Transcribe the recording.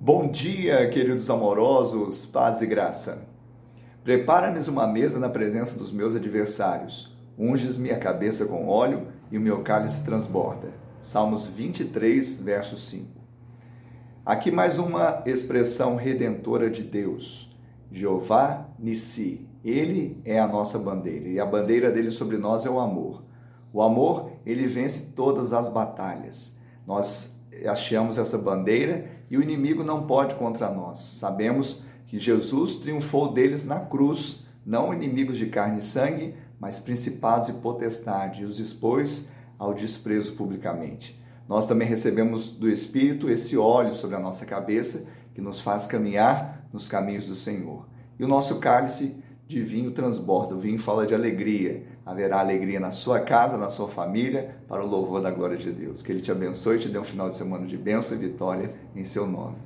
Bom dia, queridos amorosos, paz e graça. Prepara-me uma mesa na presença dos meus adversários. Unges minha cabeça com óleo e o meu cálice transborda. Salmos 23, verso 5. Aqui mais uma expressão redentora de Deus. Jeová Nissi. Ele é a nossa bandeira e a bandeira dele sobre nós é o amor. O amor, ele vence todas as batalhas. Nós achamos essa bandeira e o inimigo não pode contra nós. Sabemos que Jesus triunfou deles na cruz, não inimigos de carne e sangue, mas principados e potestades, e os expôs ao desprezo publicamente. Nós também recebemos do Espírito esse óleo sobre a nossa cabeça que nos faz caminhar nos caminhos do Senhor. E o nosso cálice de vinho transborda. O vinho fala de alegria. Haverá alegria na sua casa, na sua família, para o louvor da glória de Deus. Que Ele te abençoe e te dê um final de semana de bênção e vitória em seu nome.